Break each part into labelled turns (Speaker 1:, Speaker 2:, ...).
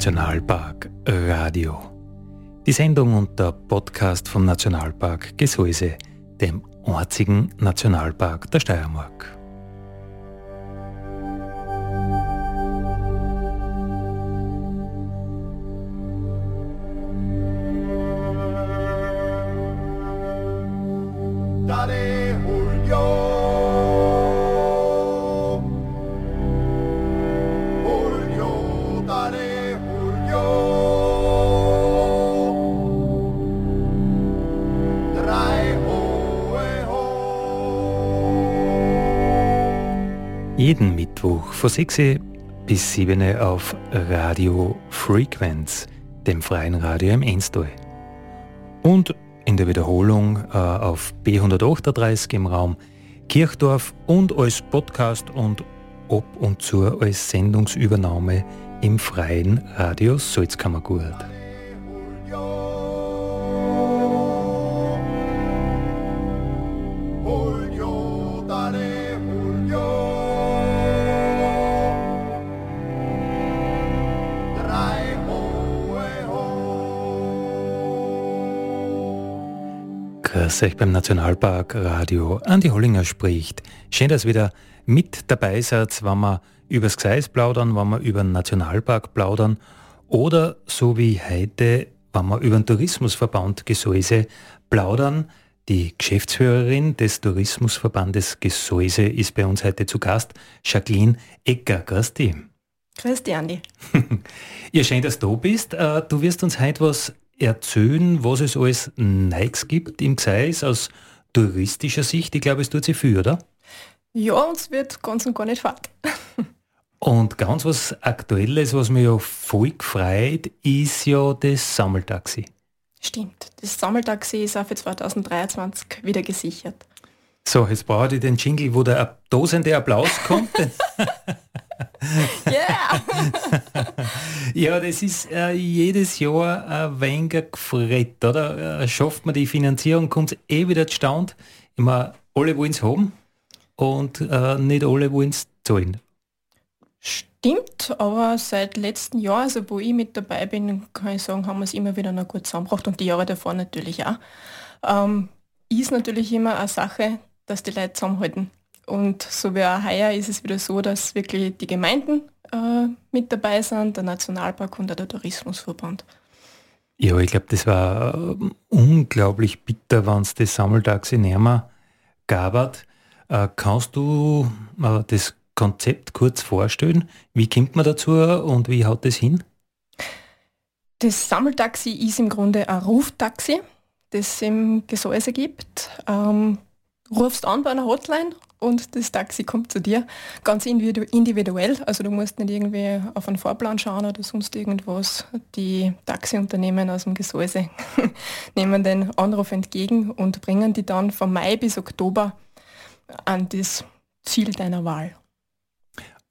Speaker 1: Nationalpark Radio. Die Sendung und der Podcast vom Nationalpark Gesäuse, dem einzigen Nationalpark der Steiermark. Von 6 bis 7 auf Radio Frequenz, dem freien Radio im Enstal. Und in der Wiederholung äh, auf B138 im Raum Kirchdorf und als Podcast und ab und zu als Sendungsübernahme im freien Radio Salzkammergut. Grüß euch beim Nationalpark Radio. Andi Hollinger spricht. Schön, dass ihr wieder mit dabei seid, wenn wir über das Gseis plaudern, wenn wir über den Nationalpark plaudern oder so wie heute, wenn wir über den Tourismusverband Gesäuse plaudern. Die Geschäftsführerin des Tourismusverbandes Gesäuse ist bei uns heute zu Gast, Jacqueline Ecker. Grüß dich.
Speaker 2: Grüß dich, Andi.
Speaker 1: ja, schön, dass du bist. Äh, du wirst uns heute was erzählen, was es alles Neues gibt im Gseis aus touristischer Sicht. Ich glaube, es tut sich viel, oder?
Speaker 2: Ja, uns wird ganz und gar nicht fad.
Speaker 1: und ganz was Aktuelles, was mich ja voll gefreut, ist ja das Sammeltaxi.
Speaker 2: Stimmt, das Sammeltaxi ist auch für 2023 wieder gesichert.
Speaker 1: So, jetzt brauche ich den Jingle, wo der tosende Applaus kommt. Ja, das ist äh, jedes Jahr ein wenig gefret, oder? Äh, schafft man die Finanzierung, kommt es eh wieder zustande. Immer alle wollen es haben und äh, nicht alle wollen es zahlen.
Speaker 2: Stimmt, aber seit letztem Jahr, also wo ich mit dabei bin, kann ich sagen, haben wir es immer wieder noch gut zusammengebracht und die Jahre davor natürlich auch. Ähm, ist natürlich immer eine Sache, dass die Leute zusammenhalten. Und so wie auch heuer ist es wieder so, dass wirklich die Gemeinden äh, mit dabei sind, der Nationalpark und auch der Tourismusverband.
Speaker 1: Ja, ich glaube, das war äh, unglaublich bitter, wenn es das Sammeltaxi näher gab. Äh, kannst du äh, das Konzept kurz vorstellen? Wie kommt man dazu und wie haut das hin?
Speaker 2: Das Sammeltaxi ist im Grunde ein Ruftaxi, das es im Gesäuse gibt. Ähm, rufst an bei einer Hotline und das Taxi kommt zu dir. Ganz individuell, also du musst nicht irgendwie auf einen Fahrplan schauen oder sonst irgendwas. Die Taxiunternehmen aus dem Gesäuse nehmen den Anruf entgegen und bringen die dann von Mai bis Oktober an das Ziel deiner Wahl.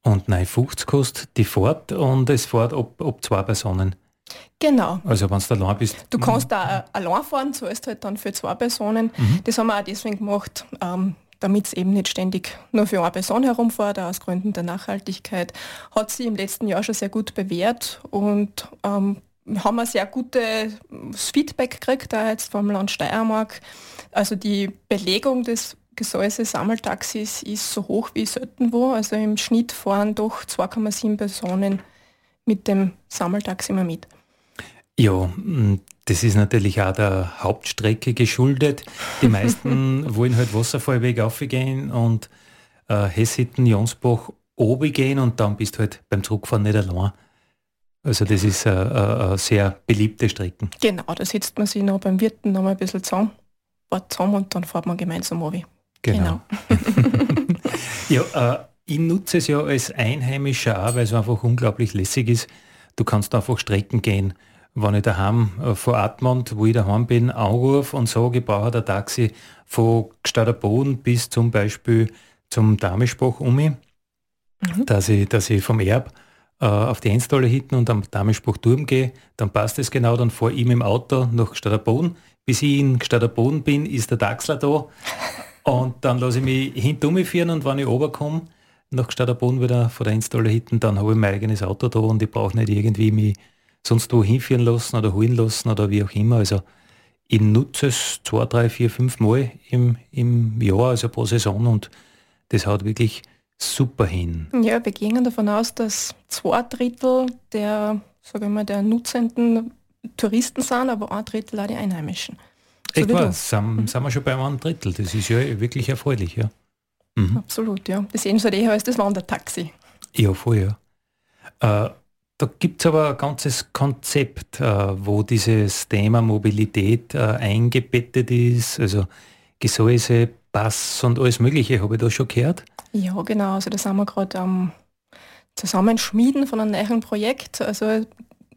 Speaker 1: Und nein, 50 kostet die Fahrt und es fährt ob, ob zwei Personen.
Speaker 2: Genau.
Speaker 1: Also wenn du allein bist.
Speaker 2: Du kannst da allein fahren, zahlst halt dann für zwei Personen. Mhm. Das haben wir auch deswegen gemacht, ähm, damit es eben nicht ständig nur für eine Person herumfährt, aus Gründen der Nachhaltigkeit, hat sie im letzten Jahr schon sehr gut bewährt und ähm, haben wir sehr gutes Feedback gekriegt, da jetzt vom Land Steiermark. Also die Belegung des Gesäuse Sammeltaxis ist so hoch wie selten wo. Also im Schnitt fahren doch 2,7 Personen mit dem Sammeltaxi immer mit.
Speaker 1: Ja, das ist natürlich auch der Hauptstrecke geschuldet. Die meisten wollen halt Wasserfallweg aufgehen und äh, Hessitten, Jonsbach oben gehen und dann bist du halt beim Zurückfahren nicht allein. Also das ist eine, sehr beliebte Strecke.
Speaker 2: Genau, da sitzt man sich noch beim Wirten noch mal ein bisschen zusammen, fährt zusammen und dann fährt man gemeinsam runter.
Speaker 1: Genau. genau. ja, äh, ich nutze es ja als Einheimischer auch, weil es einfach unglaublich lässig ist. Du kannst einfach Strecken gehen wenn ich daheim äh, von Atmund, wo ich daheim bin, anrufe und sage, ich brauche ein Taxi von Boden bis zum Beispiel zum Damischbach um mich, mhm. dass, ich, dass ich vom Erb äh, auf die Enstalle hinten und am Damischbach Turm gehe, dann passt es genau, dann fahre ich mit dem Auto nach Boden. Bis ich in Boden bin, ist der Taxler da und dann lasse ich mich hinten führen und wenn ich runterkomme, nach Boden wieder von der Enstalle hinten, dann habe ich mein eigenes Auto da und ich brauche nicht irgendwie mich sonst wo hinführen lassen oder holen lassen oder wie auch immer. Also ich nutze es zwei, drei, vier, fünf Mal im, im Jahr, also pro Saison und das haut wirklich super hin.
Speaker 2: Ja, wir gehen davon aus, dass zwei Drittel der, sage ich mal, der nutzenden Touristen sind, aber ein Drittel auch die Einheimischen.
Speaker 1: So Etwa, sind, sind wir schon bei einem Drittel. Das ist ja wirklich erfreulich, ja.
Speaker 2: Mhm. Absolut, ja. Das sehen Sie eher als das Wandertaxi.
Speaker 1: Ja, voll, ja. Äh, da gibt es aber ein ganzes Konzept, äh, wo dieses Thema Mobilität äh, eingebettet ist, also Gesäuse, Pass und alles Mögliche, habe ich da schon gehört?
Speaker 2: Ja, genau. Also da sind wir gerade am Zusammenschmieden von einem neuen Projekt. Also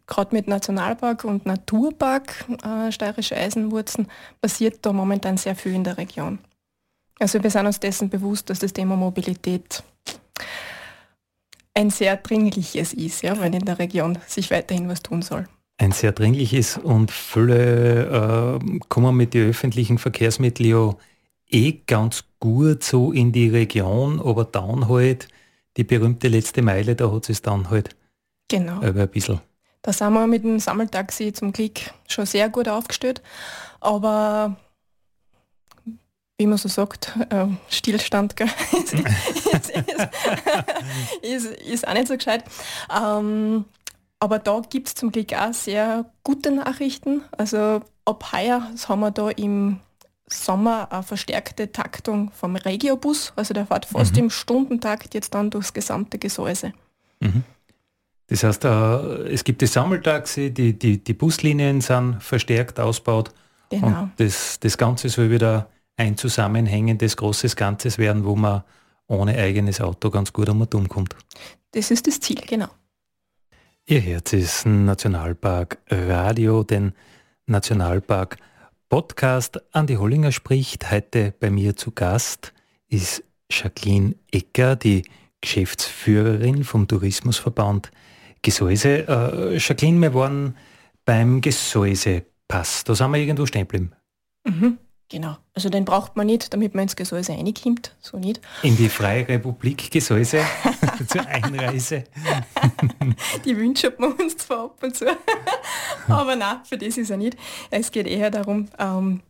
Speaker 2: gerade mit Nationalpark und Naturpark äh, Steirische Eisenwurzen passiert da momentan sehr viel in der Region. Also wir sind uns dessen bewusst, dass das Thema Mobilität ein sehr dringliches ist, ja, wenn in der Region sich weiterhin was tun soll.
Speaker 1: Ein sehr dringliches und viele äh, kommen mit den öffentlichen Verkehrsmitteln ja eh ganz gut so in die Region, aber dann halt die berühmte letzte Meile, da hat es dann halt
Speaker 2: genau.
Speaker 1: ein bisschen.
Speaker 2: Da sind wir mit dem Sammeltaxi zum Glück schon sehr gut aufgestellt. Aber wie man so sagt, äh, Stillstand ist, ist, ist, auch nicht so gescheit. Ähm, aber da gibt es zum Glück auch sehr gute Nachrichten. Also ab heuer haben wir da im Sommer eine verstärkte Taktung vom Regiobus. Also der fährt fast mhm. im Stundentakt jetzt dann durchs gesamte Gesäuse.
Speaker 1: Mhm. Das heißt, äh, es gibt die Sammeltaxi, die, die, die Buslinien sind verstärkt ausgebaut. Genau. Und das, das Ganze soll wieder ein zusammenhängendes, großes Ganzes werden, wo man ohne eigenes Auto ganz gut um und kommt.
Speaker 2: Das ist das Ziel, genau.
Speaker 1: Ihr Herz ist Nationalpark Radio, den Nationalpark Podcast. Andi Hollinger spricht. Heute bei mir zu Gast ist Jacqueline Ecker, die Geschäftsführerin vom Tourismusverband Gesäuse. Äh, Jacqueline, wir waren beim Gesäusepass. Da sind wir irgendwo stehen geblieben.
Speaker 2: Mhm, genau. Also den braucht man nicht, damit man ins Gesäuse reinkommt. So nicht.
Speaker 1: In die Freie Republik Gesäuse zur Einreise.
Speaker 2: die wünschen wir uns zwar ab und zu. Aber nein, für das ist er nicht. Es geht eher darum, ähm,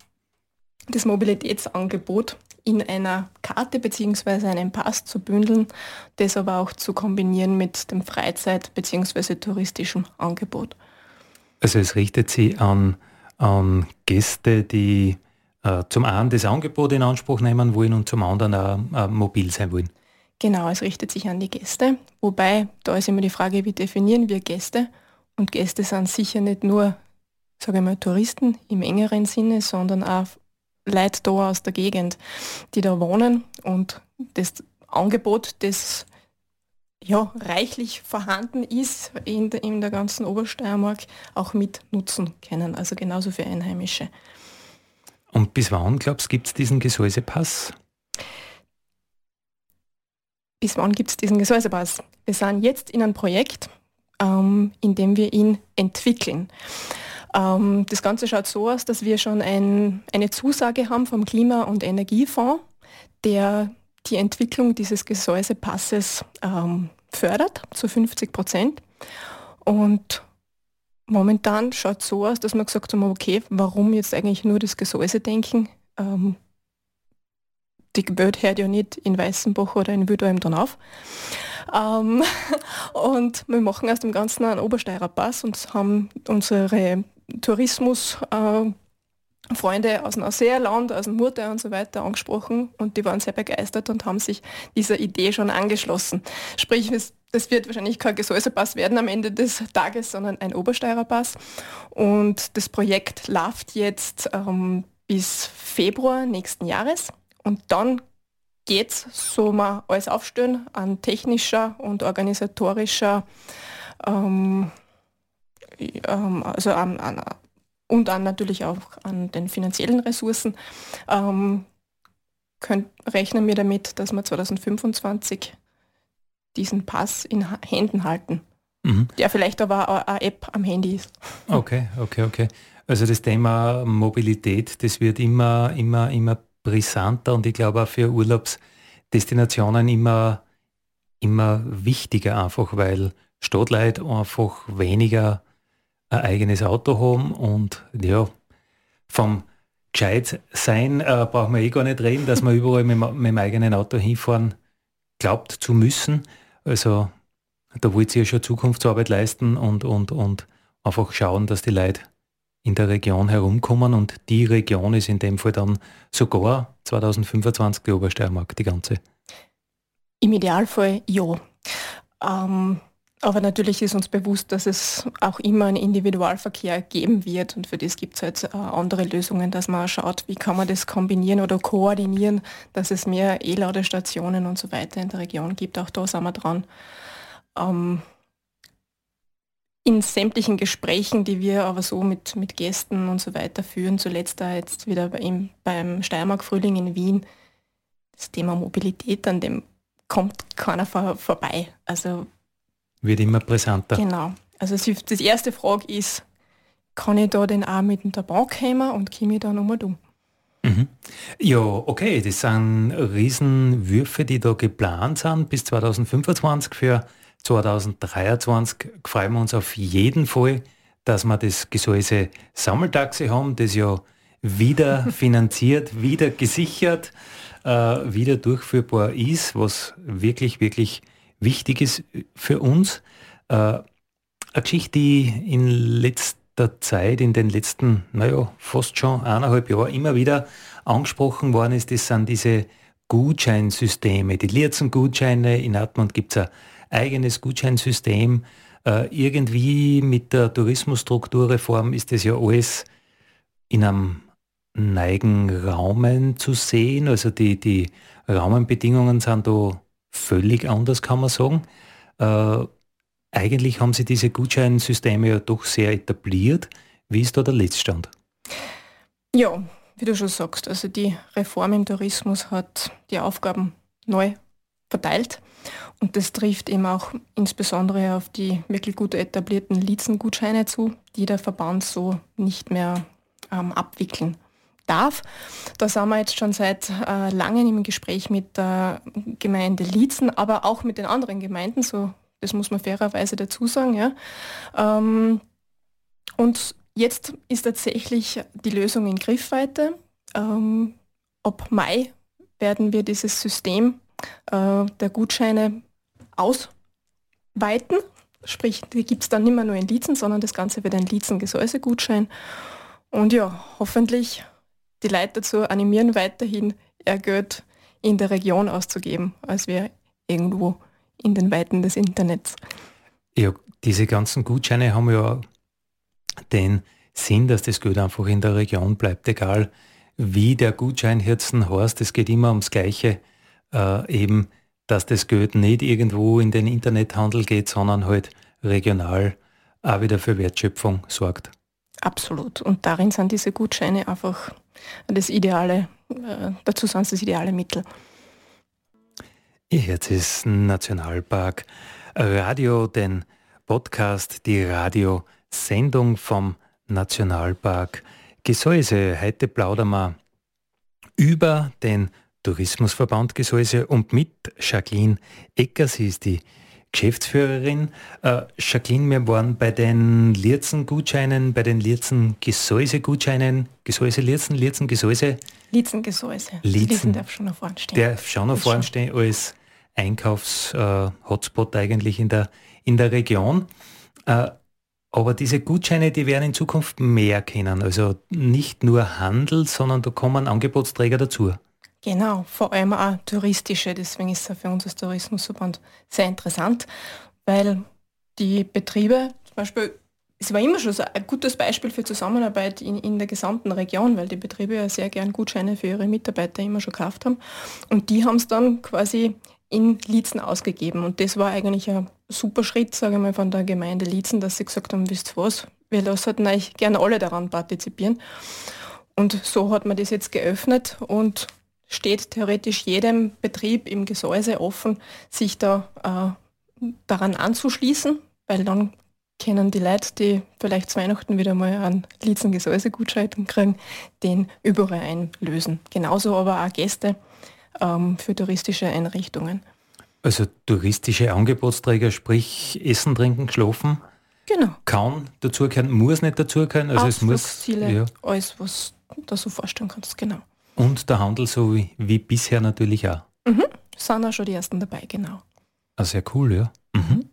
Speaker 2: das Mobilitätsangebot in einer Karte bzw. einem Pass zu bündeln, das aber auch zu kombinieren mit dem Freizeit- bzw. touristischen Angebot.
Speaker 1: Also es richtet sich an, an Gäste, die zum einen das Angebot in Anspruch nehmen wollen und zum anderen auch äh, mobil sein wollen.
Speaker 2: Genau, es richtet sich an die Gäste, wobei da ist immer die Frage, wie definieren wir Gäste? Und Gäste sind sicher nicht nur, sage ich mal, Touristen im engeren Sinne, sondern auch Leute da aus der Gegend, die da wohnen und das Angebot, das ja, reichlich vorhanden ist in der, in der ganzen Obersteiermark, auch mit nutzen können, also genauso für Einheimische.
Speaker 1: Und bis wann, glaubst du, gibt es diesen Gesäusepass?
Speaker 2: Bis wann gibt es diesen Gesäusepass? Wir sind jetzt in einem Projekt, ähm, in dem wir ihn entwickeln. Ähm, das Ganze schaut so aus, dass wir schon ein, eine Zusage haben vom Klima- und Energiefonds, der die Entwicklung dieses Gesäusepasses ähm, fördert zu 50 Prozent. Und momentan schaut es so aus, dass wir gesagt haben, okay, warum jetzt eigentlich nur das Gesäuse denken? Ähm, die Welt hört ja nicht in Weißenbach oder in Wildheim dann auf. Ähm, und wir machen aus dem Ganzen einen Obersteirer Pass und haben unsere Tourismusfreunde äh, aus dem Ausseerland, aus dem Murte und so weiter angesprochen und die waren sehr begeistert und haben sich dieser Idee schon angeschlossen. Sprich, es, das wird wahrscheinlich kein Gesäusepass werden am Ende des Tages, sondern ein Obersteirer Pass. Und das Projekt läuft jetzt ähm, bis Februar nächsten Jahres und dann geht es, so mal alles aufstellen, an technischer und organisatorischer ähm, ähm, also an, an, und dann natürlich auch an den finanziellen Ressourcen, ähm, könnt, rechnen wir damit, dass wir 2025 diesen Pass in Händen halten. Mhm. Der vielleicht aber eine App am Handy ist.
Speaker 1: Okay, okay, okay. Also das Thema Mobilität, das wird immer, immer, immer brisanter und ich glaube auch für Urlaubsdestinationen immer, immer wichtiger einfach, weil Stadtleute einfach weniger ein eigenes Auto haben und ja, vom gescheit sein äh, brauchen wir eh gar nicht reden, dass man überall mit, mit, dem eigenen Auto hinfahren glaubt zu müssen. Also da wollt ihr ja schon Zukunftsarbeit leisten und, und, und einfach schauen, dass die Leute in der Region herumkommen und die Region ist in dem Fall dann sogar 2025 die Obersteiermark, die ganze.
Speaker 2: Im Idealfall ja. Ähm, aber natürlich ist uns bewusst, dass es auch immer einen Individualverkehr geben wird und für das gibt es halt äh, andere Lösungen, dass man schaut, wie kann man das kombinieren oder koordinieren, dass es mehr E-Ladestationen und so weiter in der Region gibt. Auch da sind wir dran. Ähm, in sämtlichen Gesprächen, die wir aber so mit, mit Gästen und so weiter führen, zuletzt da jetzt wieder beim, beim Steiermark-Frühling in Wien, das Thema Mobilität, an dem kommt keiner vor, vorbei. Also
Speaker 1: wird immer brisanter.
Speaker 2: Genau. Also die erste Frage ist, kann ich da den auch mit der Bank kommen und komme ich da nochmal um?
Speaker 1: Mhm. Ja, okay, das sind Riesenwürfe, die da geplant sind bis 2025 für 2023 freuen wir uns auf jeden Fall, dass wir das Gesäuse Sammeltaxi haben, das ja wieder finanziert, wieder gesichert, äh, wieder durchführbar ist, was wirklich, wirklich wichtig ist für uns. Äh, eine Geschichte, die in letzter Zeit, in den letzten, naja, fast schon eineinhalb Jahren immer wieder angesprochen worden ist, das sind diese Gutscheinsysteme. Die Lierzen-Gutscheine, in Atmund gibt es ein eigenes Gutscheinsystem. Äh, irgendwie mit der Tourismusstrukturreform ist das ja alles in einem neigen Raumen zu sehen. Also die, die Rahmenbedingungen sind da völlig anders, kann man sagen. Äh, eigentlich haben sie diese Gutscheinsysteme ja doch sehr etabliert. Wie ist da der Letztstand?
Speaker 2: Ja, wie du schon sagst, also die Reform im Tourismus hat die Aufgaben neu verteilt und das trifft eben auch insbesondere auf die wirklich gut etablierten Lizengutscheine zu, die der Verband so nicht mehr ähm, abwickeln darf. Da sind wir jetzt schon seit äh, langem im Gespräch mit der Gemeinde Liezen, aber auch mit den anderen Gemeinden, so das muss man fairerweise dazu sagen. Ja. Ähm, und jetzt ist tatsächlich die Lösung in Griffweite. Ähm, ab Mai werden wir dieses System äh, der Gutscheine ausweiten. Sprich, die gibt es dann nicht mehr nur in Liezen, sondern das Ganze wird ein Liezen-Gesäuse-Gutschein. Und ja, hoffentlich die Leute dazu animieren, weiterhin ihr Geld in der Region auszugeben, als wir irgendwo in den Weiten des Internets.
Speaker 1: Ja, diese ganzen Gutscheine haben ja den Sinn, dass das Geld einfach in der Region bleibt, egal wie der Gutschein Hirzen heißt, es geht immer ums Gleiche, äh, eben, dass das Geld nicht irgendwo in den Internethandel geht, sondern halt regional auch wieder für Wertschöpfung sorgt.
Speaker 2: Absolut. Und darin sind diese Gutscheine einfach das ideale, äh, dazu sind das ideale Mittel.
Speaker 1: Ihr hört es Nationalpark Radio, den Podcast, die Radiosendung vom Nationalpark Gesäuse. Heute plaudern wir über den Tourismusverband Gesäuse und mit Jacqueline Ecker. Sie ist die Geschäftsführerin. Äh, Jacqueline, wir waren bei den Lierzen-Gutscheinen, bei den Lierzen-Gesäuse-Gutscheinen. Gesäuse, Lierzen, Lierzen, Gesäuse?
Speaker 2: Lierzen-Gesäuse.
Speaker 1: Lierzen
Speaker 2: darf schon noch vorne stehen.
Speaker 1: Darf schon noch vorne stehen als Einkaufs-Hotspot äh, eigentlich in der, in der Region. Äh, aber diese Gutscheine, die werden in Zukunft mehr kennen. Also nicht nur Handel, sondern da kommen Angebotsträger dazu.
Speaker 2: Genau, vor allem auch touristische. Deswegen ist es für uns als Tourismusverband sehr interessant, weil die Betriebe, zum Beispiel, es war immer schon so ein gutes Beispiel für Zusammenarbeit in, in der gesamten Region, weil die Betriebe ja sehr gern Gutscheine für ihre Mitarbeiter immer schon gekauft haben. Und die haben es dann quasi in Liezen ausgegeben. Und das war eigentlich ein super Schritt, sage ich mal, von der Gemeinde Liezen, dass sie gesagt haben, wisst ihr was, wir lassen eigentlich gerne alle daran partizipieren. Und so hat man das jetzt geöffnet und steht theoretisch jedem Betrieb im Gesäuse offen, sich da äh, daran anzuschließen, weil dann können die Leute, die vielleicht zu Weihnachten wieder mal einen Lietzen Gesäuse-Gutschein kriegen, den überall einlösen. Genauso aber auch Gäste ähm, für touristische Einrichtungen.
Speaker 1: Also touristische Angebotsträger, sprich Essen, Trinken, Schlafen,
Speaker 2: Genau.
Speaker 1: Kann dazugehören, muss nicht dazugehören. Also es muss
Speaker 2: ja. alles, was du da so vorstellen kannst, genau.
Speaker 1: Und der Handel so wie, wie bisher natürlich auch.
Speaker 2: Mhm. Sind auch schon die ersten dabei, genau.
Speaker 1: Ah, sehr cool, ja. Mhm.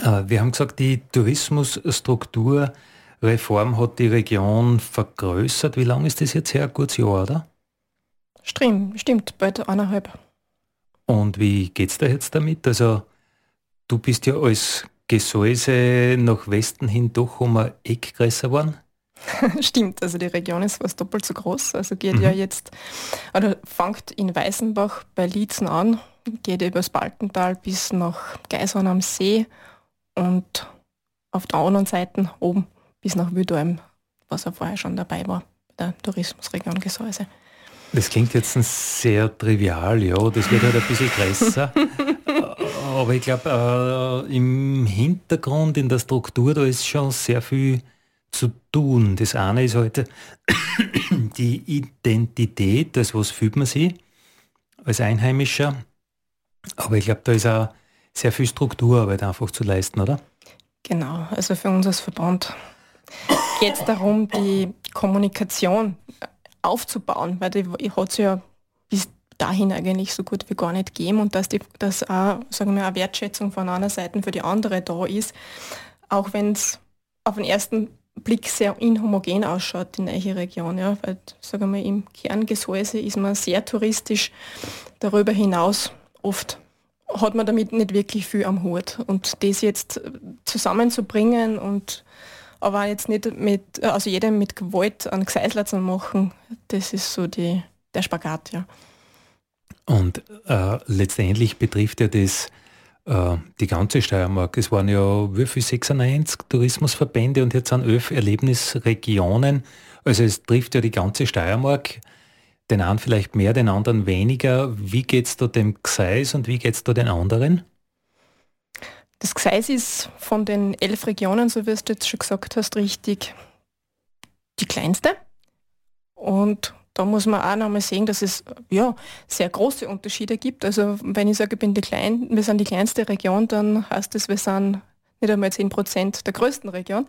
Speaker 1: Äh, wir haben gesagt, die Tourismusstrukturreform hat die Region vergrößert. Wie lange ist das jetzt her? Ein gutes Jahr, oder?
Speaker 2: Stimmt, stimmt, bald eineinhalb.
Speaker 1: Und wie geht es da jetzt damit? Also du bist ja als Gesäuse nach Westen hin doch um ein Eck größer geworden?
Speaker 2: Stimmt, also die Region ist fast doppelt so groß. Also geht mhm. ja jetzt, oder fängt in Weißenbach bei Liezen an, geht übers Balkental bis nach Geishorn am See und auf der anderen Seite oben bis nach Wüdalm, was ja vorher schon dabei war, bei der Tourismusregion Gesäuse.
Speaker 1: Das klingt jetzt sehr trivial, ja, das wird halt ein bisschen größer. Aber ich glaube, äh, im Hintergrund, in der Struktur, da ist schon sehr viel zu tun. Das eine ist heute halt die Identität, das was fühlt man sich als Einheimischer. Aber ich glaube, da ist auch sehr viel Strukturarbeit einfach zu leisten, oder?
Speaker 2: Genau, also für uns als Verband geht es darum, die Kommunikation aufzubauen, weil die hat es ja bis dahin eigentlich so gut wie gar nicht gegeben und dass, die, dass auch, sagen wir, eine Wertschätzung von einer Seite für die andere da ist, auch wenn es auf den ersten Blick sehr inhomogen ausschaut, die neue Region. Ja, weil, sagen wir, im Kerngesäuse ist man sehr touristisch. Darüber hinaus oft hat man damit nicht wirklich viel am Hut. Und das jetzt zusammenzubringen und aber jetzt nicht mit, also jedem mit Gewalt an Geseisler zu machen, das ist so die, der Spagat, ja.
Speaker 1: Und äh, letztendlich betrifft ja das äh, die ganze Steiermark. Es waren ja wie viel 96 Tourismusverbände und jetzt sind elf Erlebnisregionen. Also es trifft ja die ganze Steiermark. Den einen vielleicht mehr, den anderen weniger. Wie geht es da dem Gseis und wie geht es da den anderen?
Speaker 2: Das Gseis ist von den elf Regionen, so wie du jetzt schon gesagt hast, richtig die kleinste. Und da muss man auch nochmal sehen, dass es ja, sehr große Unterschiede gibt. Also wenn ich sage, ich bin die klein, wir sind die kleinste Region, dann heißt das, wir sind nicht einmal 10 Prozent der größten Region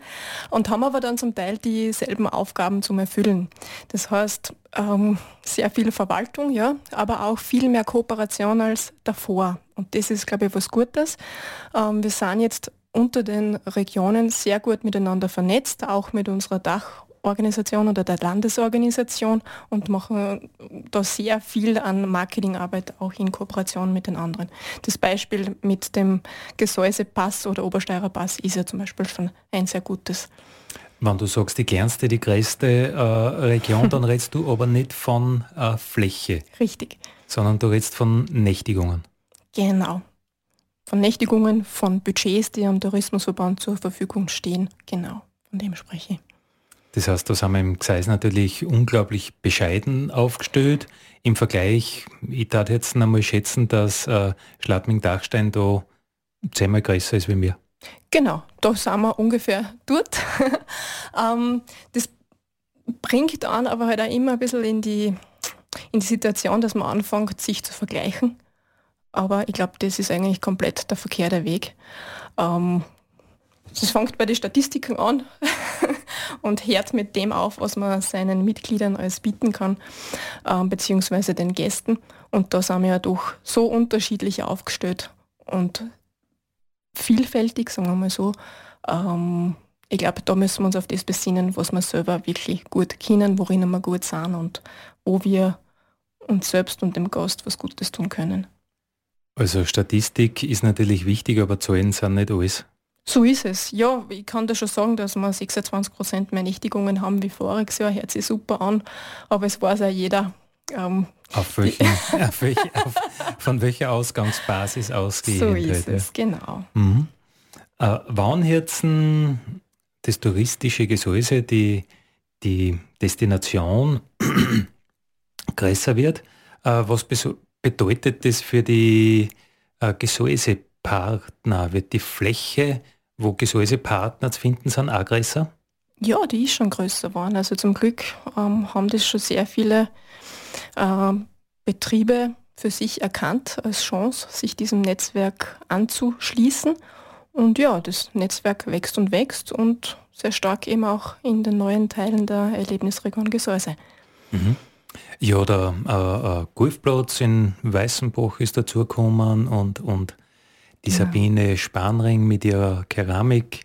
Speaker 2: und haben aber dann zum Teil dieselben Aufgaben zum Erfüllen. Das heißt, ähm, sehr viel Verwaltung, ja, aber auch viel mehr Kooperation als davor. Und das ist, glaube ich, was Gutes. Ähm, wir sind jetzt unter den Regionen sehr gut miteinander vernetzt, auch mit unserer Dach- Organisation oder der Landesorganisation und machen da sehr viel an Marketingarbeit auch in Kooperation mit den anderen. Das Beispiel mit dem Gesäusepass oder Obersteirer Pass ist ja zum Beispiel schon ein sehr gutes.
Speaker 1: Wenn du sagst, die kleinste, die größte äh, Region, dann redest du aber nicht von äh, Fläche.
Speaker 2: Richtig.
Speaker 1: Sondern du redest von Nächtigungen.
Speaker 2: Genau. Von Nächtigungen, von Budgets, die am Tourismusverband zur Verfügung stehen. Genau, von dem spreche ich.
Speaker 1: Das heißt, da sind wir im Gseis natürlich unglaublich bescheiden aufgestellt. Im Vergleich, ich darf jetzt einmal schätzen, dass äh, Schladming-Dachstein da zehnmal größer ist wie mir.
Speaker 2: Genau, da sind wir ungefähr dort. ähm, das bringt dann aber halt auch immer ein bisschen in die, in die Situation, dass man anfängt, sich zu vergleichen. Aber ich glaube, das ist eigentlich komplett der verkehrte Weg. Ähm, es fängt bei den Statistiken an und hört mit dem auf, was man seinen Mitgliedern alles bieten kann, äh, beziehungsweise den Gästen. Und da sind wir ja doch so unterschiedlich aufgestellt und vielfältig, sagen wir mal so. Ähm, ich glaube, da müssen wir uns auf das besinnen, was wir selber wirklich gut kennen, worin wir gut sind und wo wir uns selbst und dem Gast was Gutes tun können.
Speaker 1: Also Statistik ist natürlich wichtig, aber Zahlen sind nicht alles.
Speaker 2: So ist es. Ja, ich kann da schon sagen, dass wir 26 Prozent mehr Nächtigungen haben wie voriges Jahr. Hört sich super an, aber es weiß auch jeder.
Speaker 1: Ähm, auf welchen, auf welch, auf, von welcher Ausgangsbasis ausgehen
Speaker 2: So ist es, genau.
Speaker 1: Mhm. Äh, wann jetzt das touristische Gesäuse, die, die Destination größer wird, äh, was bedeutet das für die äh, Gesäusepartner? Wird die Fläche wo Gesäusepartner zu finden sind, auch größer?
Speaker 2: Ja, die ist schon größer geworden. Also zum Glück ähm, haben das schon sehr viele äh, Betriebe für sich erkannt als Chance, sich diesem Netzwerk anzuschließen. Und ja, das Netzwerk wächst und wächst und sehr stark eben auch in den neuen Teilen der Erlebnisregion Gesäuse.
Speaker 1: Mhm. Ja, der äh, äh, Golfplatz in Weißenbach ist dazugekommen und, und die ja. Sabine Spanring mit ihrer Keramikstube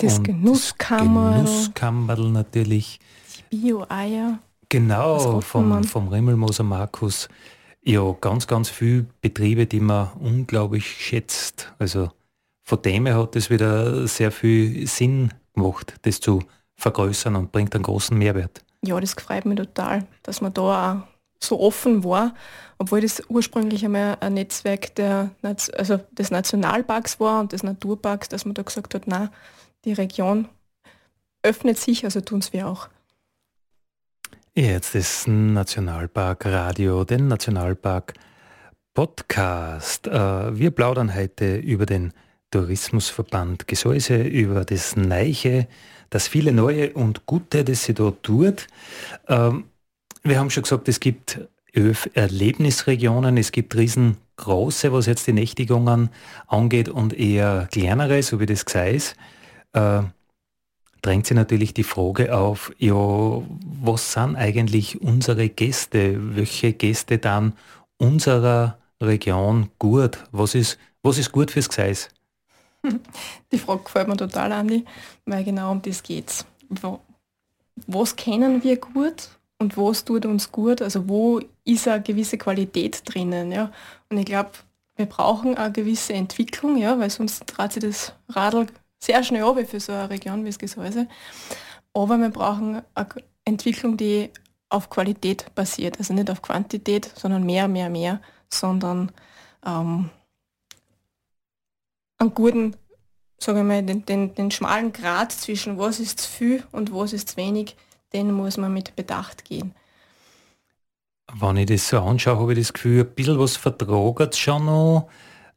Speaker 2: das und Genusskammer.
Speaker 1: das Genusskammerl natürlich.
Speaker 2: Die Bio-Eier.
Speaker 1: Genau, vom, vom Rimmelmoser Markus. Ja, ganz, ganz viele Betriebe, die man unglaublich schätzt. Also von dem her hat es wieder sehr viel Sinn gemacht, das zu vergrößern und bringt einen großen Mehrwert.
Speaker 2: Ja, das freut mich total, dass man da auch so offen war, obwohl das ursprünglich einmal ein Netzwerk der, also des Nationalparks war und des Naturparks, dass man da gesagt hat, na, die Region öffnet sich, also tun es wir auch.
Speaker 1: Jetzt ist Nationalpark Radio, den Nationalpark Podcast. Äh, wir plaudern heute über den Tourismusverband Gesäuse, über das Neiche, das viele neue und gute, das sie dort tut. Wir haben schon gesagt, es gibt Erlebnisregionen, es gibt riesengroße, was jetzt die Nächtigungen angeht und eher kleinere, so wie das Gseis. Äh, drängt sich natürlich die Frage auf, ja, was sind eigentlich unsere Gäste? Welche Gäste dann unserer Region gut? Was ist, was ist gut fürs Gseis?
Speaker 2: Die Frage gefällt mir total, Andi, weil genau um das geht Wo, was kennen wir gut und was tut uns gut? Also wo ist eine gewisse Qualität drinnen? Ja? Und ich glaube, wir brauchen eine gewisse Entwicklung, ja, weil sonst dreht sich das Radl sehr schnell ab für so eine Region wie das Gesäuse. Aber wir brauchen eine Entwicklung, die auf Qualität basiert. Also nicht auf Quantität, sondern mehr, mehr, mehr, sondern ähm, einen guten, sage ich mal, den, den, den schmalen Grad zwischen was ist zu viel und was ist zu wenig, den muss man mit Bedacht gehen.
Speaker 1: Wenn ich das so anschaue, habe ich das Gefühl, ein bisschen was vertragert schon noch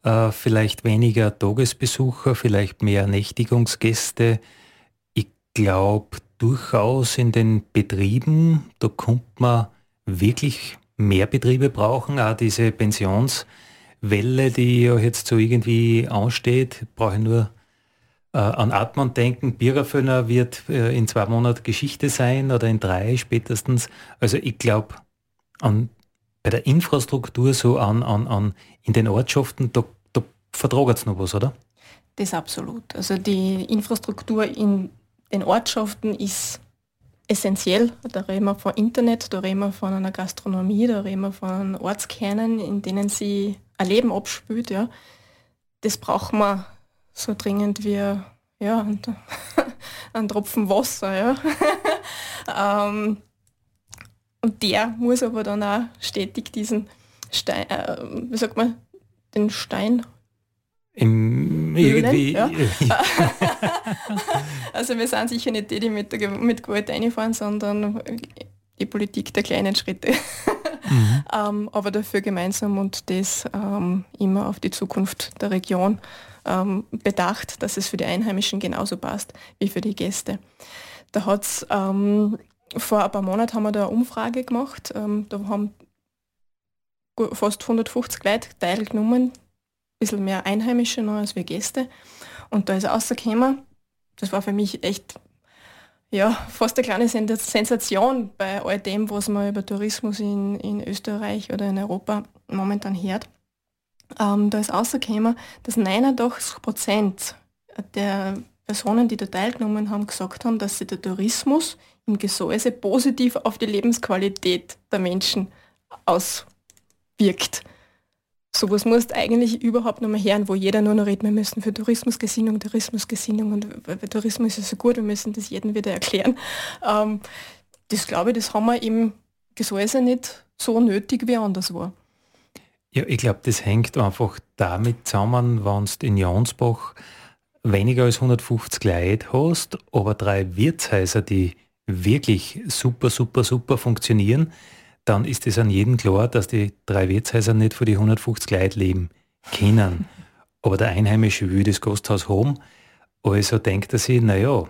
Speaker 1: äh, vielleicht weniger Tagesbesucher, vielleicht mehr Nächtigungsgäste. Ich glaube durchaus in den Betrieben, da kommt man wirklich mehr Betriebe brauchen, auch diese Pensionswelle, die ja jetzt so irgendwie ansteht, brauche ich nur äh, an Atmund denken, Biererföhner wird äh, in zwei Monaten Geschichte sein oder in drei spätestens. Also ich glaube, an bei der Infrastruktur so an, an, an in den Ortschaften, da, da vertragert es noch was, oder?
Speaker 2: Das absolut. Also die Infrastruktur in den Ortschaften ist essentiell. Da reden wir von Internet, da reden wir von einer Gastronomie, da reden wir von Ortskernen, in denen sie ein Leben abspült. Ja. Das braucht man so dringend wie ja, ein Tropfen Wasser. Ja. ähm, und der muss aber dann auch stetig diesen Stein, äh, wie sagt man, den Stein
Speaker 1: im, irgendwie,
Speaker 2: ja. also wir sind sicher nicht die, die mit, mit Gewalt reinfahren, sondern die Politik der kleinen Schritte. Mhm. ähm, aber dafür gemeinsam und das ähm, immer auf die Zukunft der Region ähm, bedacht, dass es für die Einheimischen genauso passt wie für die Gäste. Da hat es ähm, vor ein paar Monaten haben wir da eine Umfrage gemacht. Ähm, da haben fast 150 Leute teilgenommen, ein bisschen mehr Einheimische noch als wir Gäste. Und da ist rausgekommen, das war für mich echt ja, fast eine kleine Sensation bei all dem, was man über Tourismus in, in Österreich oder in Europa momentan hört. Ähm, da ist rausgekommen, dass 89 Prozent der Personen, die da teilgenommen haben, gesagt haben, dass sie der Tourismus im Gesäuse positiv auf die Lebensqualität der Menschen auswirkt. Sowas musst eigentlich überhaupt noch mal hören, wo jeder nur noch redet, wir müssen für Tourismusgesinnung, Tourismusgesinnung und Tourismus ist so gut, wir müssen das jedem wieder erklären. Ähm, das glaube ich, das haben wir im Gesäuse nicht so nötig, wie anders war.
Speaker 1: Ja, ich glaube, das hängt einfach damit zusammen, wenn du in Jansbach weniger als 150 Leute hast, aber drei Wirtshäuser, die wirklich super, super, super funktionieren, dann ist es an jedem klar, dass die drei Wirtshäuser nicht für die 150 Leute leben können. Aber der Einheimische will das Gasthaus haben. Also denkt er sich, naja,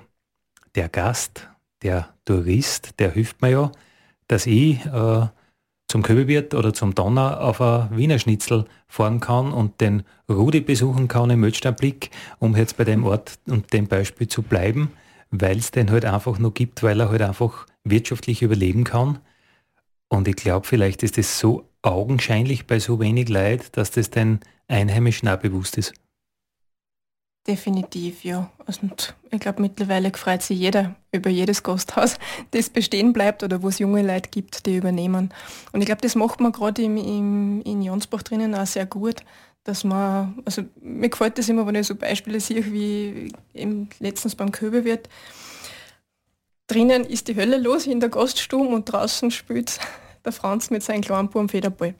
Speaker 1: der Gast, der Tourist, der hilft mir ja, dass ich äh, zum Köbelwirt oder zum Donner auf ein Wiener Schnitzel fahren kann und den Rudi besuchen kann im Mötsteinblick, um jetzt bei dem Ort und dem Beispiel zu bleiben, weil es den halt einfach nur gibt, weil er halt einfach wirtschaftlich überleben kann. Und ich glaube, vielleicht ist es so augenscheinlich bei so wenig Leid, dass das den Einheimischen auch bewusst ist.
Speaker 2: Definitiv, ja. Also, und ich glaube, mittlerweile freut sich jeder über jedes Gasthaus, das bestehen bleibt oder wo es junge Leute gibt, die übernehmen. Und ich glaube, das macht man gerade im, im, in Jansbach drinnen auch sehr gut, dass man, also mir gefällt das immer, wenn ich so Beispiele sehe, wie eben letztens beim Köbewirt. Drinnen ist die Hölle los in der Gaststube und draußen spielt der Franz mit seinem kleinen Buben Federball.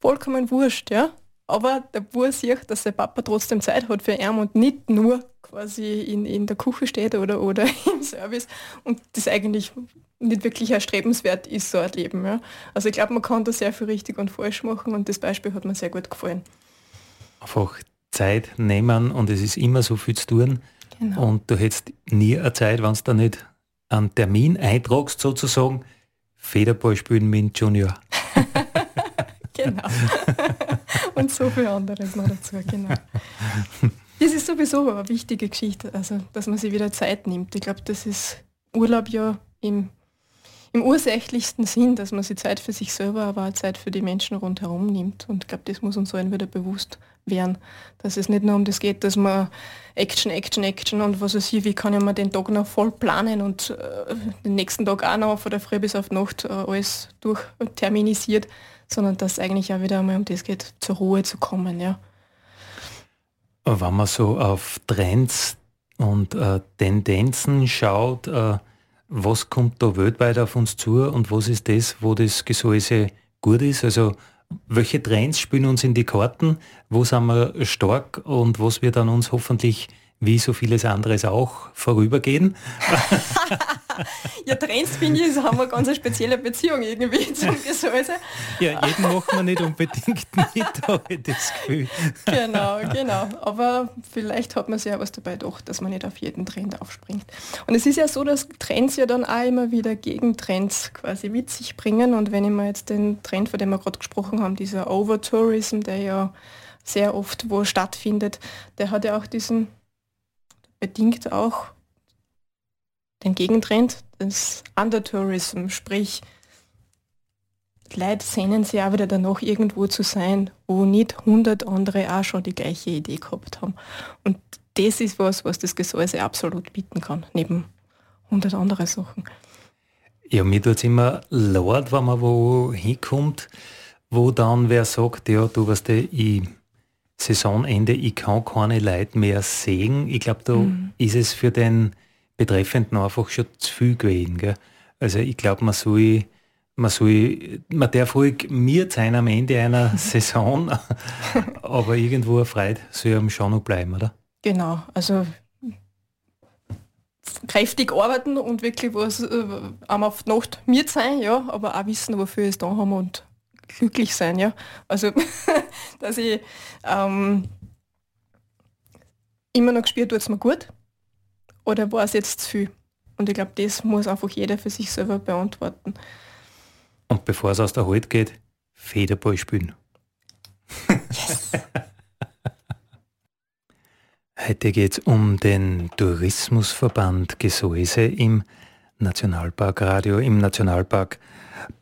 Speaker 2: Vollkommen wurscht, ja aber der Bub sieht, dass der Papa trotzdem Zeit hat für ihn und nicht nur quasi in, in der Küche steht oder, oder im Service und das eigentlich nicht wirklich erstrebenswert ist, so ein Leben. Ja. Also ich glaube, man kann da sehr viel richtig und falsch machen und das Beispiel hat mir sehr gut gefallen.
Speaker 1: Einfach Zeit nehmen und es ist immer so viel zu tun genau. und du hättest nie eine Zeit, wenn du da nicht einen Termin eintragst sozusagen, Federball spielen mit Junior.
Speaker 2: genau. und so viel anderes noch dazu, genau. Das ist sowieso eine wichtige Geschichte, also dass man sich wieder Zeit nimmt. Ich glaube, das ist Urlaub ja im, im ursächlichsten Sinn, dass man sich Zeit für sich selber, aber auch Zeit für die Menschen rundherum nimmt. Und ich glaube, das muss uns allen wieder bewusst werden, dass es nicht nur um das geht, dass man Action, Action, Action und was weiß ich, wie kann ich mir den Tag noch voll planen und äh, den nächsten Tag auch noch von der Früh bis auf Nacht äh, alles durchterminisiert, sondern dass es eigentlich auch wieder einmal um das geht, zur Ruhe zu kommen. Ja.
Speaker 1: Wenn man so auf Trends und äh, Tendenzen schaut, äh, was kommt da weltweit auf uns zu und was ist das, wo das Gesäuse gut ist? Also welche Trends spielen uns in die Karten? Wo sind wir stark und was wird an uns hoffentlich wie so vieles anderes auch vorübergehen.
Speaker 2: ja, Trends finde ich, haben wir eine ganz spezielle Beziehung irgendwie zum Gesäuse.
Speaker 1: Ja, jeden macht man nicht unbedingt mit, habe ich das Gefühl.
Speaker 2: Genau, genau. Aber vielleicht hat man sich ja was dabei doch, dass man nicht auf jeden Trend aufspringt. Und es ist ja so, dass Trends ja dann auch immer wieder Gegentrends quasi mit sich bringen. Und wenn ich mir jetzt den Trend, von dem wir gerade gesprochen haben, dieser Overtourism, der ja sehr oft wo stattfindet, der hat ja auch diesen bedingt auch den Gegentrend des Undertourism, sprich Leute sehnen sich auch wieder danach irgendwo zu sein, wo nicht 100 andere auch schon die gleiche Idee gehabt haben. Und das ist was, was das Gesäuse absolut bieten kann, neben 100 andere Sachen.
Speaker 1: Ja, mir tut es immer leid, wenn man wo hinkommt, wo dann wer sagt, ja, du weißt, ich Saisonende, ich kann keine Leute mehr sehen. Ich glaube, da mhm. ist es für den Betreffenden einfach schon zu viel gewesen. Gell? Also ich glaube, man soll, man soll, man darf ruhig mir sein am Ende einer Saison, aber irgendwo eine Freude soll am schon noch bleiben, oder?
Speaker 2: Genau, also kräftig arbeiten und wirklich was äh, auf die Nacht mir sein, ja, aber auch wissen, wofür ich es da haben und glücklich sein, ja. Also, dass ich ähm, immer noch gespürt, tut es mir gut oder war es jetzt zu viel? Und ich glaube, das muss einfach jeder für sich selber beantworten.
Speaker 1: Und bevor es aus der Halt geht, Federball spielen. Yes. Heute geht es um den Tourismusverband Gesäuse im Nationalpark Radio, im Nationalpark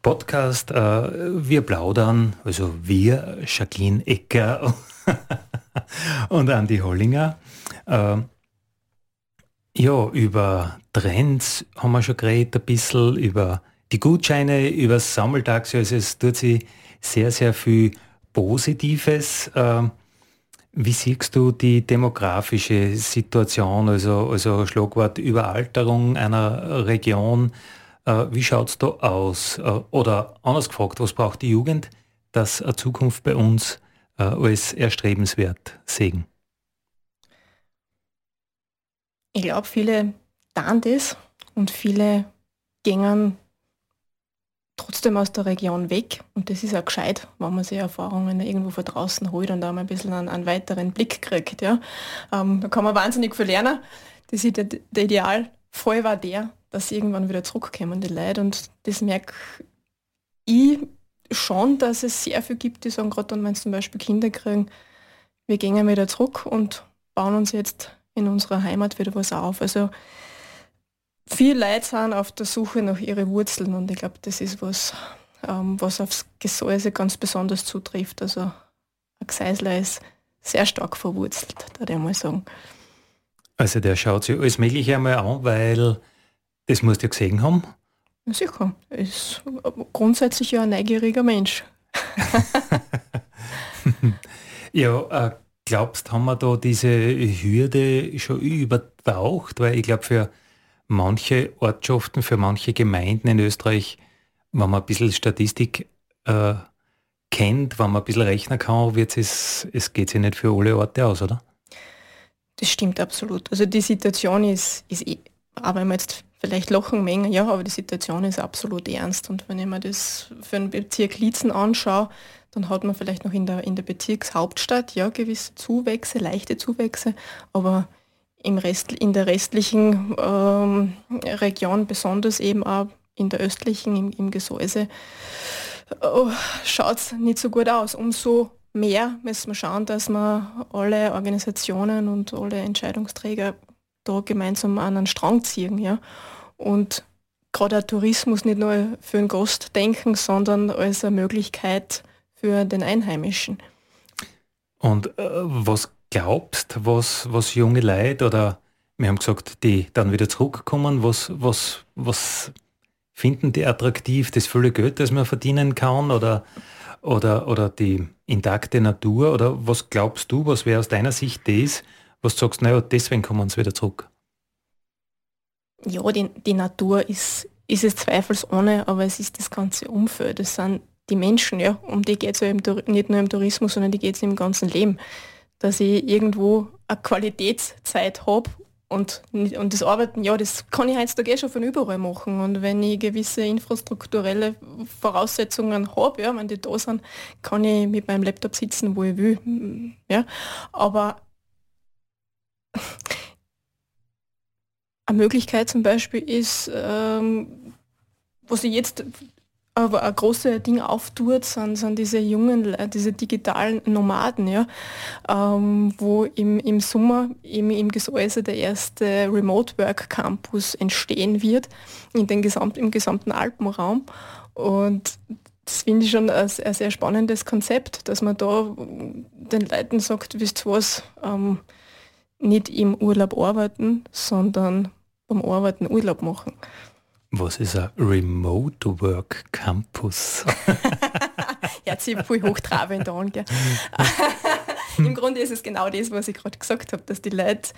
Speaker 1: Podcast. Äh, wir plaudern, also wir, Jacqueline Ecker und Andi Hollinger. Äh, ja, über Trends haben wir schon geredet, ein bisschen über die Gutscheine, über das Sammeltaxi. Also es tut sich sehr, sehr viel Positives. Äh, wie siehst du die demografische Situation, also, also Schlagwort Überalterung einer Region? Äh, wie schaut es da aus? Äh, oder anders gefragt, was braucht die Jugend, dass eine Zukunft bei uns äh, als erstrebenswert sehen?
Speaker 2: Ich glaube, viele tun das und viele gehen trotzdem aus der Region weg. Und das ist auch gescheit, wenn man sich Erfahrungen irgendwo von draußen holt und da mal ein bisschen einen, einen weiteren Blick kriegt. Ja. Ähm, da kann man wahnsinnig viel lernen. Das ist der, der Idealfall war der, dass sie irgendwann wieder zurückkommen, die Leute. Und das merke ich schon, dass es sehr viel gibt, die sagen, gerade dann, wenn sie zum Beispiel Kinder kriegen, wir gehen wieder zurück und bauen uns jetzt in unserer Heimat wieder was auf. Also viele Leute sind auf der Suche nach ihren Wurzeln und ich glaube, das ist was, ähm, was aufs Gesäuse ganz besonders zutrifft. Also ein Gseisler ist sehr stark verwurzelt, würde ich mal sagen.
Speaker 1: Also der schaut sich alles Mögliche einmal an, weil das musst du ja gesehen haben.
Speaker 2: Sicher, ist grundsätzlich ja ein neugieriger Mensch.
Speaker 1: ja, äh, glaubst, haben wir da diese Hürde schon übertaucht? Weil ich glaube, für manche Ortschaften, für manche Gemeinden in Österreich, wenn man ein bisschen Statistik äh, kennt, wenn man ein bisschen rechnen kann, wird es, es geht sich nicht für alle Orte aus, oder?
Speaker 2: Das stimmt absolut. Also die Situation ist, ist eh, aber wenn man jetzt vielleicht lachen mengen, ja, aber die Situation ist absolut ernst. Und wenn ich mir das für den Bezirk Liezen anschaue, dann hat man vielleicht noch in der, in der Bezirkshauptstadt ja gewisse Zuwächse, leichte Zuwächse, aber im Rest, in der restlichen ähm, Region, besonders eben auch in der östlichen, im, im Gesäuse, oh, schaut es nicht so gut aus. Umso mehr müssen wir schauen, dass wir alle Organisationen und alle Entscheidungsträger da gemeinsam an einen Strang ziehen. Ja? Und gerade der Tourismus nicht nur für den Gast denken, sondern als eine Möglichkeit für den Einheimischen.
Speaker 1: Und äh, was glaubst, was, was junge Leute oder wir haben gesagt, die dann wieder zurückkommen, was, was, was finden die attraktiv? Das viele Geld, das man verdienen kann oder, oder, oder die intakte Natur? Oder was glaubst du, was wäre aus deiner Sicht das, was du sagst, naja, deswegen kommen sie wieder zurück?
Speaker 2: Ja, die, die Natur ist, ist es zweifelsohne, aber es ist das ganze Umfeld. Es sind die Menschen, ja, um die geht es ja nicht nur im Tourismus, sondern die geht es im ganzen Leben. Dass ich irgendwo eine Qualitätszeit habe und, und das Arbeiten, ja, das kann ich heutzutage eh schon von überall machen. Und wenn ich gewisse infrastrukturelle Voraussetzungen habe, ja, wenn die da sind, kann ich mit meinem Laptop sitzen, wo ich will. Ja. Aber eine Möglichkeit zum Beispiel ist, ähm, was ich jetzt aber ein großes Ding auftut, sind, sind diese jungen, diese digitalen Nomaden, ja, ähm, wo im, im Sommer im, im Gesäuse der erste Remote Work Campus entstehen wird, in den Gesamt, im gesamten Alpenraum. Und das finde ich schon ein, ein, sehr spannendes Konzept, dass man da den Leuten sagt, wisst ihr was, ähm, nicht im Urlaub arbeiten, sondern beim Arbeiten Urlaub machen.
Speaker 1: Was ist ein Remote Work Campus?
Speaker 2: ja, ziemlich viel hochtrabend an. Im Grunde ist es genau das, was ich gerade gesagt habe, dass die Leute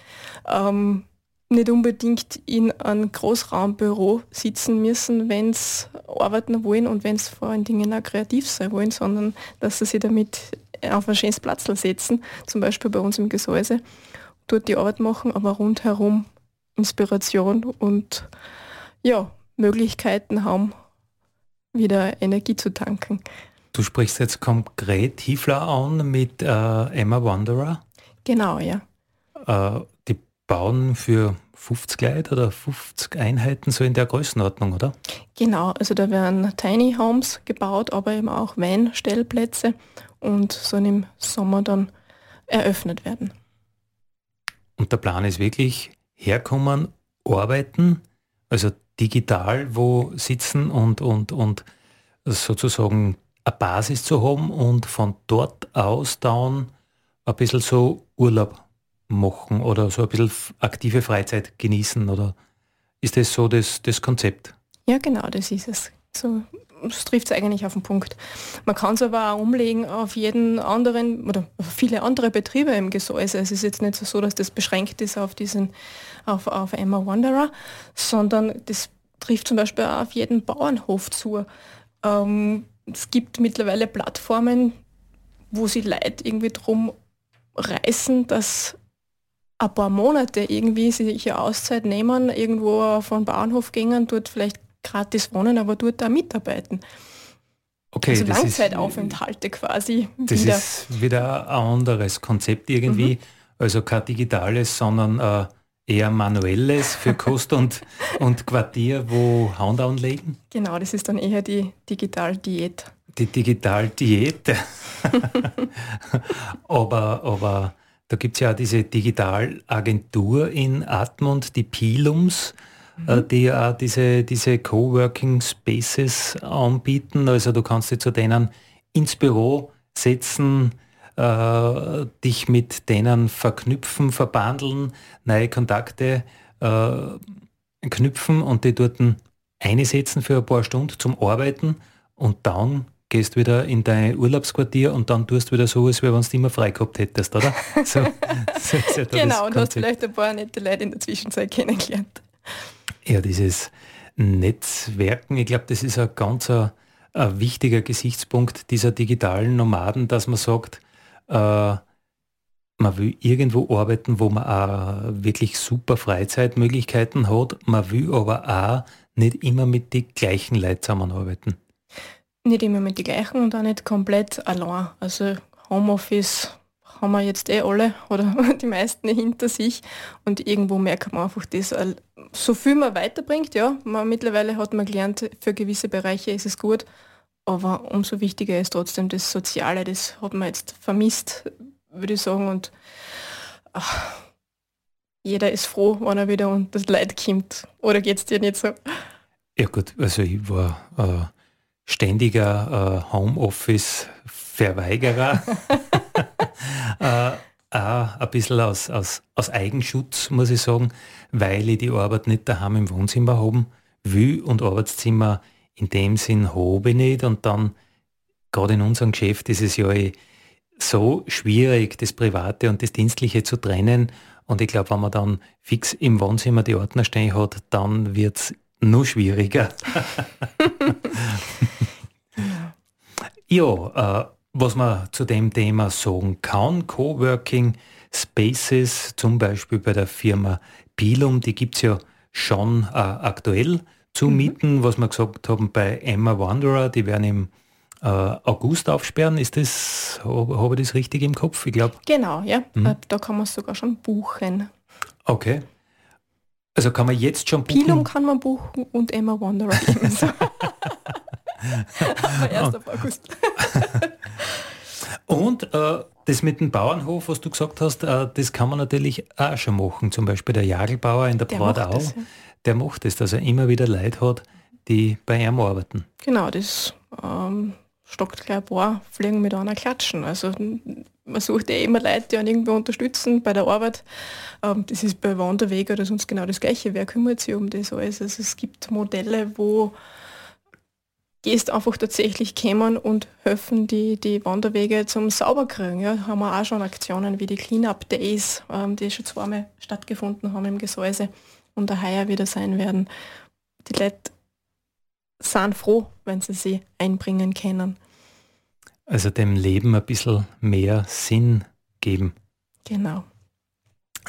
Speaker 2: ähm, nicht unbedingt in einem Großraumbüro sitzen müssen, wenn sie arbeiten wollen und wenn sie vor allen Dingen auch kreativ sein wollen, sondern dass sie sich damit auf ein schönes Platz setzen, zum Beispiel bei uns im Gesäuse, dort die Arbeit machen, aber rundherum Inspiration und ja, Möglichkeiten haben, wieder Energie zu tanken.
Speaker 1: Du sprichst jetzt konkret Tiefler an mit äh, Emma Wanderer.
Speaker 2: Genau, ja.
Speaker 1: Äh, die bauen für 50 Leute oder 50 Einheiten so in der Größenordnung, oder?
Speaker 2: Genau, also da werden Tiny Homes gebaut, aber eben auch Weinstellplätze und sollen im Sommer dann eröffnet werden.
Speaker 1: Und der Plan ist wirklich herkommen, arbeiten, also digital wo sitzen und, und, und sozusagen eine Basis zu haben und von dort aus dann ein bisschen so Urlaub machen oder so ein bisschen aktive Freizeit genießen oder ist das so das, das Konzept?
Speaker 2: Ja, genau, das ist es. So, das trifft es eigentlich auf den Punkt. Man kann es aber auch umlegen auf jeden anderen oder viele andere Betriebe im Gesäuse. Es ist jetzt nicht so, dass das beschränkt ist auf diesen, auf, auf Emma Wanderer, sondern das trifft zum Beispiel auch auf jeden Bauernhof zu. Ähm, es gibt mittlerweile Plattformen, wo sie Leute irgendwie drum reißen, dass ein paar Monate irgendwie sich eine Auszeit nehmen, irgendwo auf einen Bauernhof gehen, dort vielleicht gratis wohnen, aber dort da mitarbeiten.
Speaker 1: Okay,
Speaker 2: also Langzeitaufenthalte ist, quasi.
Speaker 1: Das wieder. ist wieder ein anderes Konzept irgendwie. Mhm. Also kein digitales, sondern äh, eher manuelles für Kost und, und Quartier, wo Hand anlegen?
Speaker 2: Genau, das ist dann eher die Digital-Diät.
Speaker 1: Die Digital-Diät. aber, aber da gibt es ja auch diese Digitalagentur in Atmund, die Pilums, mhm. die ja auch diese, diese Coworking Spaces anbieten. Also du kannst dich zu denen ins Büro setzen, äh, dich mit denen verknüpfen, verbandeln, neue Kontakte äh, knüpfen und die dort einsetzen für ein paar Stunden zum Arbeiten und dann gehst wieder in dein Urlaubsquartier und dann tust du wieder so, als wenn du immer frei gehabt hättest, oder? So,
Speaker 2: so genau, und hast vielleicht ein paar nette Leute in der Zwischenzeit kennengelernt.
Speaker 1: Ja, dieses Netzwerken, ich glaube, das ist ein ganz ein, ein wichtiger Gesichtspunkt dieser digitalen Nomaden, dass man sagt, äh, man will irgendwo arbeiten, wo man auch wirklich super Freizeitmöglichkeiten hat. Man will aber auch nicht immer mit den gleichen Leuten zusammenarbeiten.
Speaker 2: Nicht immer mit den gleichen und auch nicht komplett allein. Also Homeoffice haben wir jetzt eh alle oder die meisten hinter sich und irgendwo merkt man einfach, dass so viel man weiterbringt, ja, man, mittlerweile hat man gelernt, für gewisse Bereiche ist es gut, aber umso wichtiger ist trotzdem das Soziale, das hat man jetzt vermisst, würde ich sagen. Und ach, jeder ist froh, wenn er wieder und das Leid kommt. Oder geht es dir nicht so?
Speaker 1: Ja gut, also ich war äh, ständiger äh, Homeoffice-Verweigerer. äh, auch ein bisschen aus, aus, aus Eigenschutz, muss ich sagen, weil ich die Arbeit nicht daheim im Wohnzimmer haben will und Arbeitszimmer in dem Sinn habe ich nicht. Und dann, gerade in unserem Geschäft, ist es ja eh so schwierig, das Private und das Dienstliche zu trennen. Und ich glaube, wenn man dann fix im Wohnzimmer die Ordner stehen hat, dann wird es nur schwieriger. ja, äh, was man zu dem Thema sagen kann, Coworking Spaces, zum Beispiel bei der Firma Pilum, die gibt es ja schon äh, aktuell zu mhm. mieten, was wir gesagt haben bei Emma Wanderer, die werden im äh, August aufsperren. Ist das, habe ich das richtig im Kopf? Ich glaube.
Speaker 2: Genau, ja. Mhm. Äh, da kann man sogar schon buchen.
Speaker 1: Okay. Also kann man jetzt schon buchen?
Speaker 2: Pilum kann man buchen und Emma Wanderer ebenso. Aber erst ab August.
Speaker 1: und äh, das mit dem Bauernhof, was du gesagt hast, äh, das kann man natürlich auch schon machen. Zum Beispiel der Jagelbauer in der. Das, ja der macht es, dass er immer wieder Leute hat, die bei ihm arbeiten.
Speaker 2: Genau, das ähm, stockt gleich ein paar Fliegen mit einer klatschen. Also man sucht ja immer Leute, die einen irgendwo unterstützen bei der Arbeit. Ähm, das ist bei Wanderweg oder sonst genau das Gleiche. Wer kümmert sich um das alles? Also es gibt Modelle, wo Gehst einfach tatsächlich kämen und helfen, die, die Wanderwege zum Sauberkriegen. Ja, haben wir auch schon Aktionen wie die Cleanup Days, ähm, die schon zweimal stattgefunden haben im Gesäuse und der heuer wieder sein werden. Die Leute sind froh, wenn sie sie einbringen können.
Speaker 1: Also dem Leben ein bisschen mehr Sinn geben.
Speaker 2: Genau.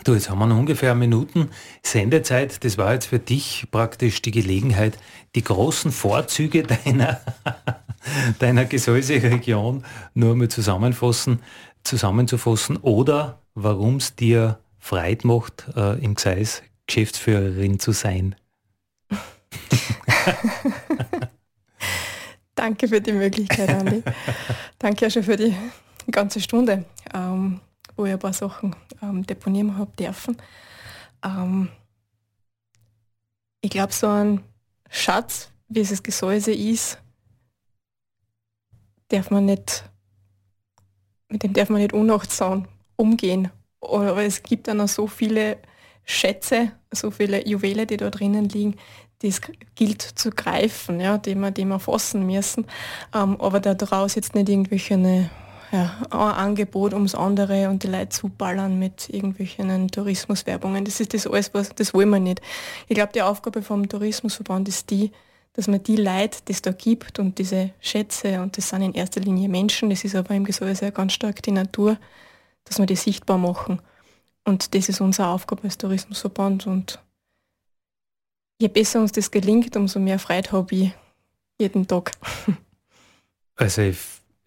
Speaker 1: Du, jetzt haben wir noch ungefähr Minuten Sendezeit. Das war jetzt für dich praktisch die Gelegenheit, die großen Vorzüge deiner, deiner Gesäuseregion nur mal zusammenfassen, zusammenzufassen oder warum es dir Freude macht, äh, im Gseis Geschäftsführerin zu sein.
Speaker 2: Danke für die Möglichkeit, Andi. Danke auch schon für die ganze Stunde, ähm, wo ich ein paar Sachen ähm, deponieren habe dürfen. Ähm, ich glaube, so ein Schatz, wie es das Gesäuse ist, darf man nicht, mit dem darf man nicht unachtsam umgehen. Aber es gibt dann noch so viele Schätze, so viele Juwele, die da drinnen liegen, die es gilt zu greifen, ja, die wir, die wir fassen müssen. Ähm, aber daraus jetzt nicht irgendwelche eine, ja, ein Angebot ums andere und die Leute zuballern mit irgendwelchen Tourismuswerbungen. Das ist das alles, was, das wollen wir nicht. Ich glaube, die Aufgabe vom Tourismusverband ist die, dass man die Leute, die es da gibt und diese Schätze, und das sind in erster Linie Menschen, das ist aber im Gesäuse ganz stark die Natur, dass wir die sichtbar machen. Und das ist unsere Aufgabe als Tourismusverband. Und je besser uns das gelingt, umso mehr Freude habe ich jeden Tag.
Speaker 1: Also ich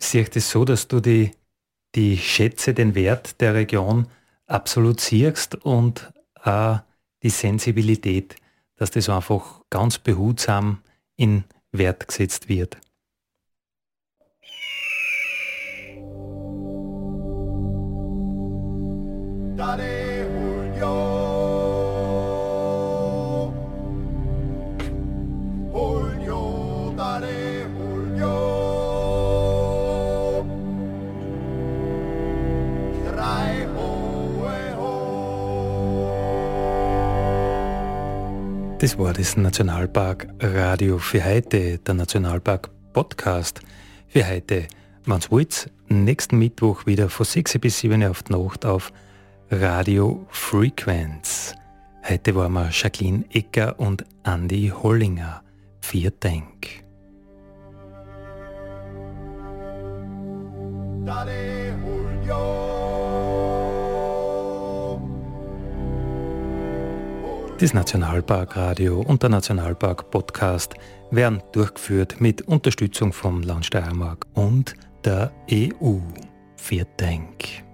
Speaker 1: sehe das so, dass du die, die Schätze, den Wert der Region absolut siehst und auch die Sensibilität, dass das einfach ganz behutsam in Wert gesetzt wird. Daddy, Das war das Nationalpark Radio für heute, der Nationalpark Podcast für heute. Wann's wollt, nächsten Mittwoch wieder von 6 bis 7 auf die Nacht auf Radio Frequenz. Heute waren wir Jacqueline Ecker und Andy Hollinger. Vier Dank. Das Nationalparkradio und der Nationalpark Podcast werden durchgeführt mit Unterstützung vom Land Steiermark und der EU. Vielen Dank.